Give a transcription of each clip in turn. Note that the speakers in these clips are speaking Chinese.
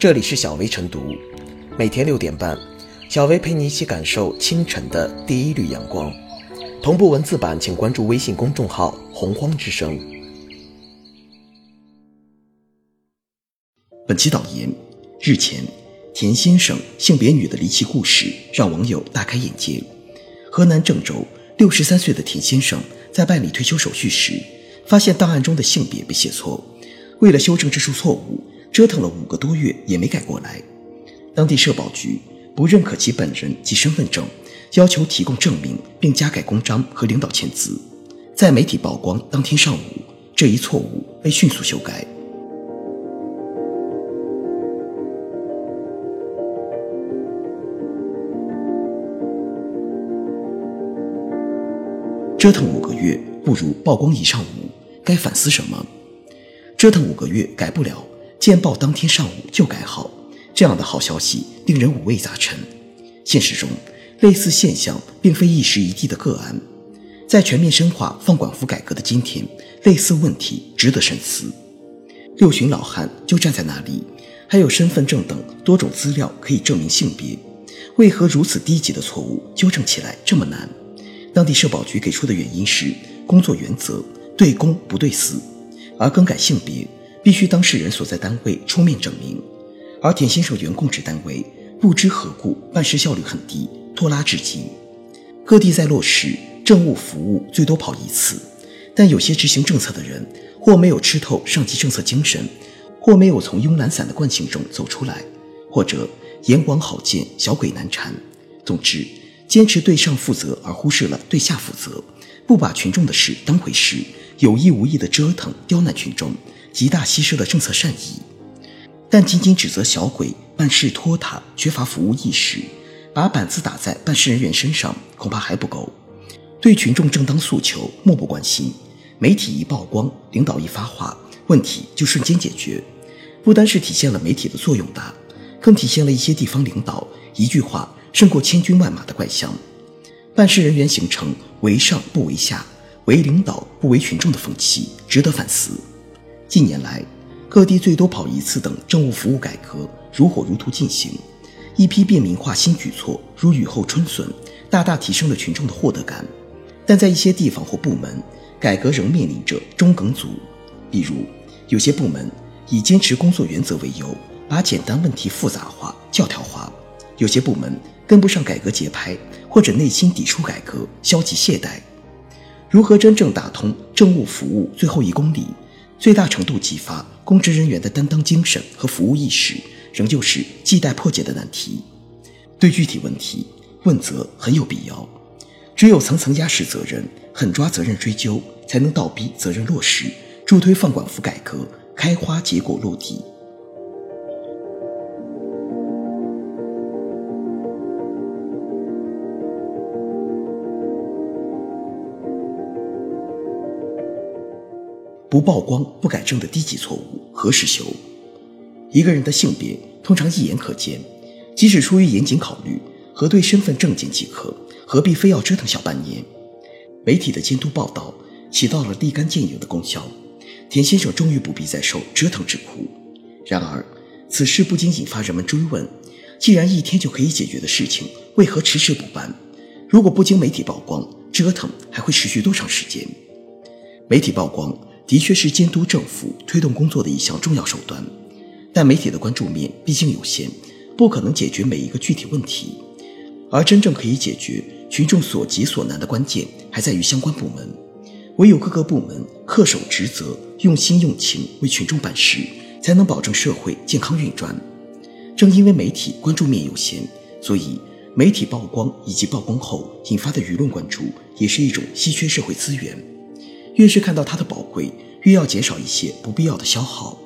这里是小薇晨读，每天六点半，小薇陪你一起感受清晨的第一缕阳光。同步文字版，请关注微信公众号“洪荒之声”。本期导言：日前，田先生性别女的离奇故事让网友大开眼界。河南郑州六十三岁的田先生在办理退休手续时，发现档案中的性别被写错，为了修正这处错误，折腾了五个多月也没改过来。当地社保局不认可其本人及身份证，要求提供证明并加盖公章和领导签字。在媒体曝光当天上午，这一错误被迅速修改。折腾五个月不如曝光一上午，该反思什么？折腾五个月改不了，见报当天上午就改好，这样的好消息令人五味杂陈。现实中，类似现象并非一时一地的个案，在全面深化放管服改革的今天，类似问题值得深思。六旬老汉就站在那里，还有身份证等多种资料可以证明性别，为何如此低级的错误纠正起来这么难？当地社保局给出的原因是工作原则对公不对私，而更改性别必须当事人所在单位出面证明，而田先生原供职单位不知何故办事效率很低，拖拉至今。各地在落实政务服务最多跑一次，但有些执行政策的人或没有吃透上级政策精神，或没有从慵懒散的惯性中走出来，或者阎王好见小鬼难缠。总之。坚持对上负责而忽视了对下负责，不把群众的事当回事，有意无意的折腾刁难群众，极大稀释了政策善意。但仅仅指责小鬼办事拖沓、缺乏服务意识，把板子打在办事人员身上，恐怕还不够。对群众正当诉求漠不关心，媒体一曝光，领导一发话，问题就瞬间解决，不单是体现了媒体的作用大，更体现了一些地方领导一句话。胜过千军万马的怪象，办事人员形成为上不为下、为领导不为群众的风气，值得反思。近年来，各地最多跑一次等政务服务改革如火如荼进行，一批便民化新举措如雨后春笋，大大提升了群众的获得感。但在一些地方或部门，改革仍面临着中梗阻。比如，有些部门以坚持工作原则为由，把简单问题复杂化、教条化；有些部门。跟不上改革节拍，或者内心抵触改革、消极懈怠，如何真正打通政务服务最后一公里，最大程度激发公职人员的担当精神和服务意识，仍旧是亟待破解的难题。对具体问题问责很有必要，只有层层压实责任，狠抓责任追究，才能倒逼责任落实，助推放管服改革开花结果落地。不曝光、不改正的低级错误何时修？一个人的性别通常一眼可见，即使出于严谨考虑，核对身份证件即可，何必非要折腾小半年？媒体的监督报道起到了立竿见影的功效，田先生终于不必再受折腾之苦。然而，此事不禁引发人们追问：既然一天就可以解决的事情，为何迟迟不办？如果不经媒体曝光，折腾还会持续多长时间？媒体曝光。的确是监督政府推动工作的一项重要手段，但媒体的关注面毕竟有限，不可能解决每一个具体问题。而真正可以解决群众所急所难的关键，还在于相关部门。唯有各个部门恪守职责，用心用情为群众办事，才能保证社会健康运转。正因为媒体关注面有限，所以媒体曝光以及曝光后引发的舆论关注，也是一种稀缺社会资源。越是看到它的宝贵，越要减少一些不必要的消耗。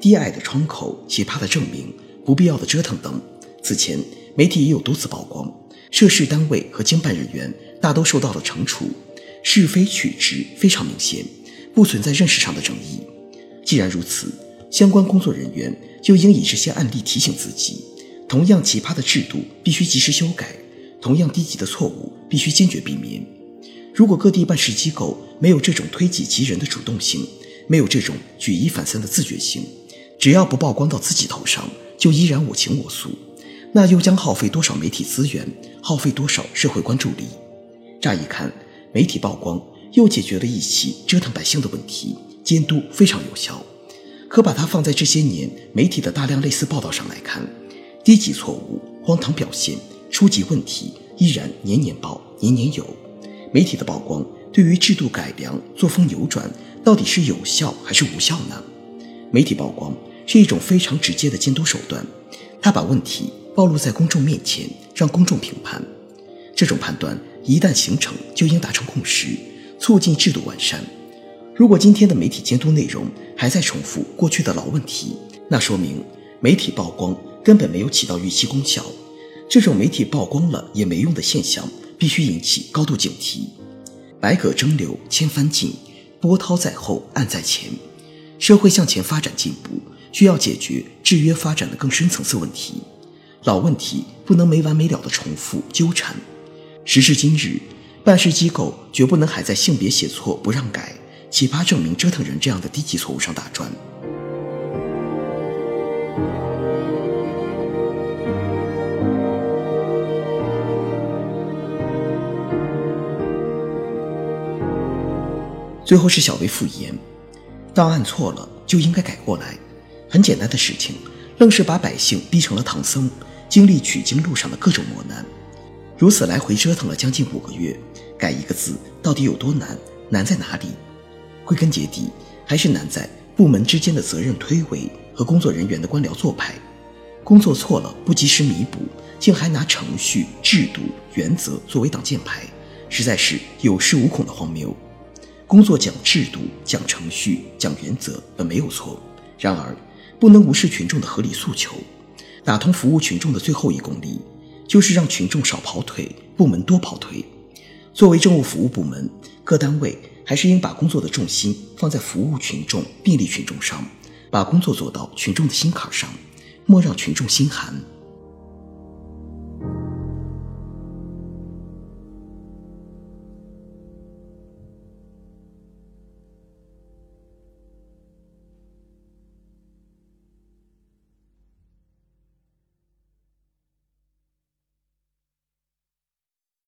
低矮的窗口、奇葩的证明、不必要的折腾等，此前媒体也有多次曝光。涉事单位和经办人员大都受到了惩处，是非曲直非常明显，不存在认识上的争议。既然如此，相关工作人员就应以这些案例提醒自己：同样奇葩的制度必须及时修改，同样低级的错误必须坚决避免。如果各地办事机构没有这种推己及人的主动性，没有这种举一反三的自觉性，只要不曝光到自己头上，就依然我行我素，那又将耗费多少媒体资源，耗费多少社会关注力？乍一看，媒体曝光又解决了一起折腾百姓的问题，监督非常有效。可把它放在这些年媒体的大量类似报道上来看，低级错误、荒唐表现、初级问题依然年年报、年年有。媒体的曝光对于制度改良、作风扭转，到底是有效还是无效呢？媒体曝光是一种非常直接的监督手段，它把问题暴露在公众面前，让公众评判。这种判断一旦形成，就应达成共识，促进制度完善。如果今天的媒体监督内容还在重复过去的老问题，那说明媒体曝光根本没有起到预期功效。这种媒体曝光了也没用的现象，必须引起高度警惕。百舸争流，千帆尽；波涛在后，岸在前。社会向前发展进步，需要解决制约发展的更深层次问题。老问题不能没完没了的重复纠缠。时至今日，办事机构绝不能还在性别写错不让改。奇葩证明折腾人这样的低级错误上打转。最后是小薇复言，档案错了就应该改过来。很简单的事情，愣是把百姓逼成了唐僧，经历取经路上的各种磨难。如此来回折腾了将近五个月，改一个字到底有多难？难在哪里？归根结底，还是难在部门之间的责任推诿和工作人员的官僚做派。工作错了不及时弥补，竟还拿程序、制度、原则作为挡箭牌，实在是有恃无恐的荒谬。工作讲制度、讲程序、讲原则本没有错，然而不能无视群众的合理诉求。打通服务群众的最后一公里，就是让群众少跑腿，部门多跑腿。作为政务服务部门，各单位。还是应把工作的重心放在服务群众、便利群众上，把工作做到群众的心坎上，莫让群众心寒。